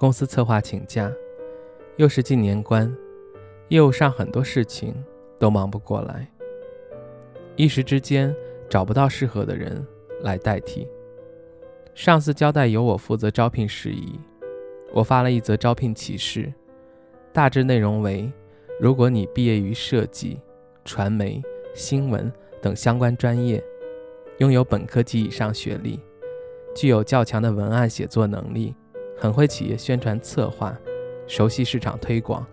公司策划请假，又是近年关，业务上很多事情都忙不过来，一时之间找不到适合的人来代替。上司交代由我负责招聘事宜，我发了一则招聘启事，大致内容为：如果你毕业于设计、传媒、新闻等相关专业，拥有本科及以上学历，具有较强的文案写作能力。很会企业宣传策划，熟悉市场推广、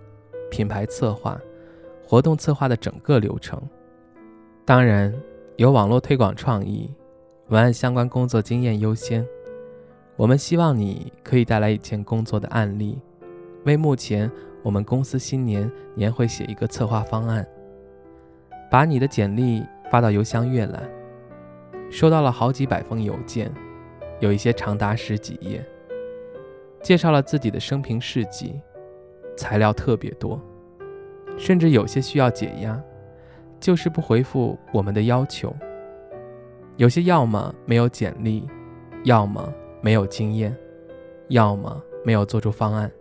品牌策划、活动策划的整个流程。当然，有网络推广创意、文案相关工作经验优先。我们希望你可以带来以前工作的案例，为目前我们公司新年年会写一个策划方案。把你的简历发到邮箱阅览，收到了好几百封邮件，有一些长达十几页。介绍了自己的生平事迹，材料特别多，甚至有些需要解压，就是不回复我们的要求。有些要么没有简历，要么没有经验，要么没有做出方案。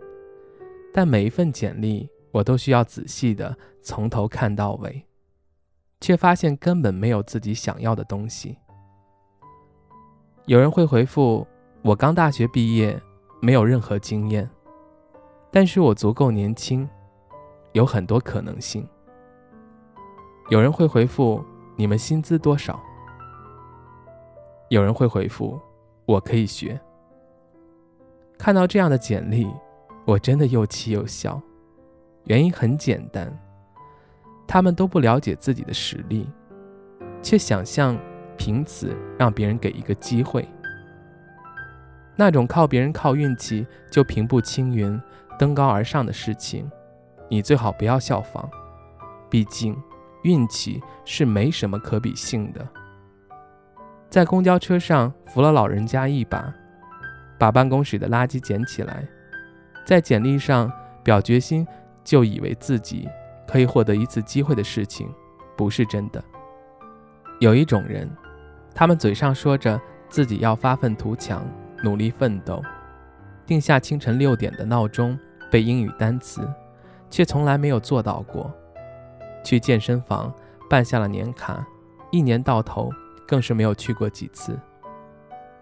但每一份简历我都需要仔细的从头看到尾，却发现根本没有自己想要的东西。有人会回复我刚大学毕业。没有任何经验，但是我足够年轻，有很多可能性。有人会回复你们薪资多少？有人会回复我可以学。看到这样的简历，我真的又气又笑。原因很简单，他们都不了解自己的实力，却想象凭此让别人给一个机会。那种靠别人靠运气就平步青云、登高而上的事情，你最好不要效仿。毕竟，运气是没什么可比性的。在公交车上扶了老人家一把，把办公室的垃圾捡起来，在简历上表决心，就以为自己可以获得一次机会的事情，不是真的。有一种人，他们嘴上说着自己要发愤图强。努力奋斗，定下清晨六点的闹钟背英语单词，却从来没有做到过。去健身房办下了年卡，一年到头更是没有去过几次。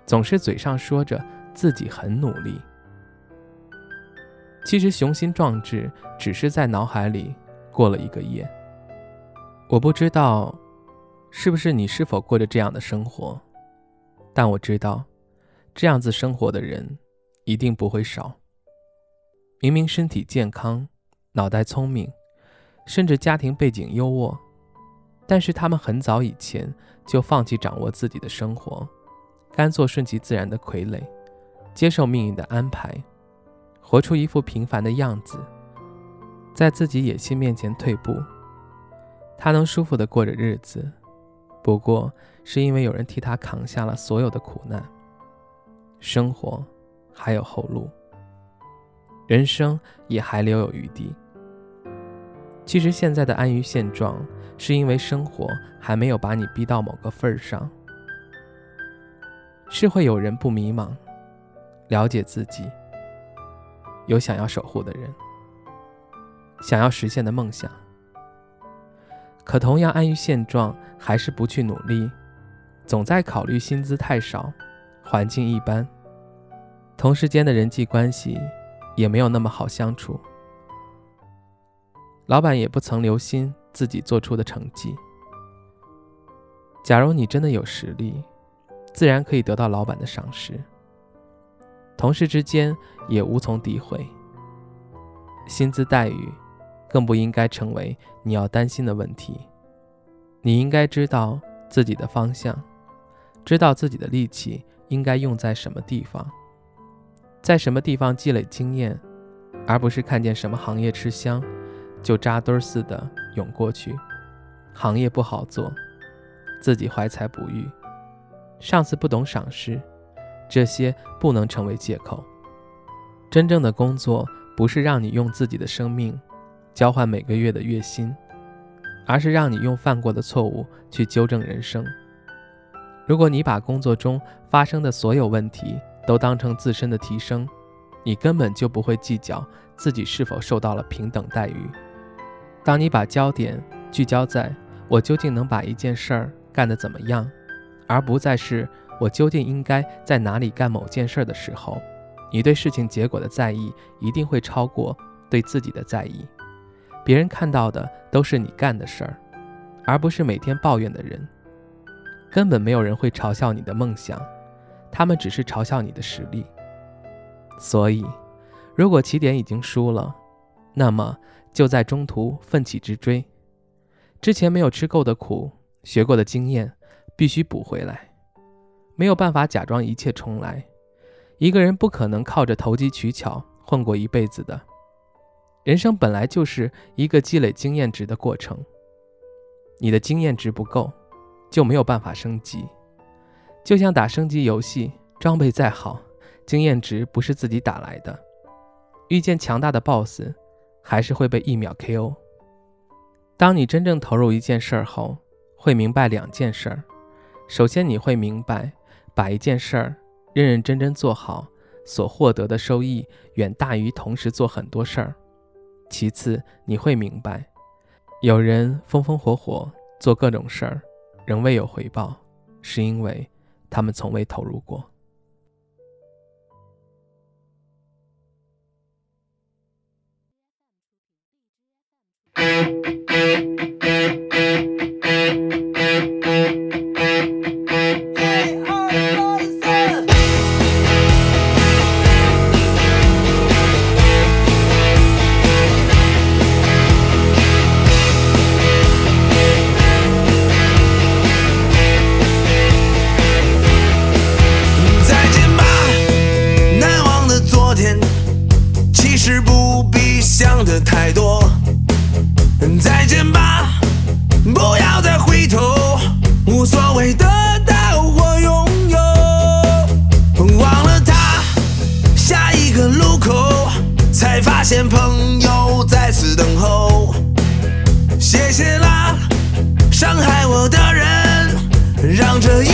总是嘴上说着自己很努力，其实雄心壮志只是在脑海里过了一个夜。我不知道是不是你是否过着这样的生活，但我知道。这样子生活的人一定不会少。明明身体健康、脑袋聪明，甚至家庭背景优渥，但是他们很早以前就放弃掌握自己的生活，甘做顺其自然的傀儡，接受命运的安排，活出一副平凡的样子，在自己野心面前退步。他能舒服的过着日子，不过是因为有人替他扛下了所有的苦难。生活还有后路，人生也还留有余地。其实现在的安于现状，是因为生活还没有把你逼到某个份儿上。是会有人不迷茫，了解自己，有想要守护的人，想要实现的梦想。可同样安于现状，还是不去努力，总在考虑薪资太少，环境一般。同事间的人际关系也没有那么好相处，老板也不曾留心自己做出的成绩。假如你真的有实力，自然可以得到老板的赏识。同事之间也无从诋毁，薪资待遇更不应该成为你要担心的问题。你应该知道自己的方向，知道自己的力气应该用在什么地方。在什么地方积累经验，而不是看见什么行业吃香，就扎堆似的涌过去。行业不好做，自己怀才不遇，上司不懂赏识，这些不能成为借口。真正的工作不是让你用自己的生命交换每个月的月薪，而是让你用犯过的错误去纠正人生。如果你把工作中发生的所有问题都当成自身的提升，你根本就不会计较自己是否受到了平等待遇。当你把焦点聚焦在我究竟能把一件事儿干得怎么样，而不再是我究竟应该在哪里干某件事的时候，你对事情结果的在意一定会超过对自己的在意。别人看到的都是你干的事儿，而不是每天抱怨的人。根本没有人会嘲笑你的梦想，他们只是嘲笑你的实力。所以，如果起点已经输了，那么就在中途奋起直追。之前没有吃够的苦，学过的经验必须补回来。没有办法假装一切重来。一个人不可能靠着投机取巧混过一辈子的。人生本来就是一个积累经验值的过程。你的经验值不够，就没有办法升级。就像打升级游戏，装备再好，经验值不是自己打来的。遇见强大的 BOSS，还是会被一秒 KO。当你真正投入一件事儿后，会明白两件事儿。首先，你会明白，把一件事儿认认真真做好，所获得的收益远大于同时做很多事儿。其次，你会明白，有人风风火火做各种事儿，仍未有回报，是因为他们从未投入过。才发现朋友在此等候。谢谢啦，伤害我的人，让这一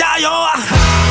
加油啊！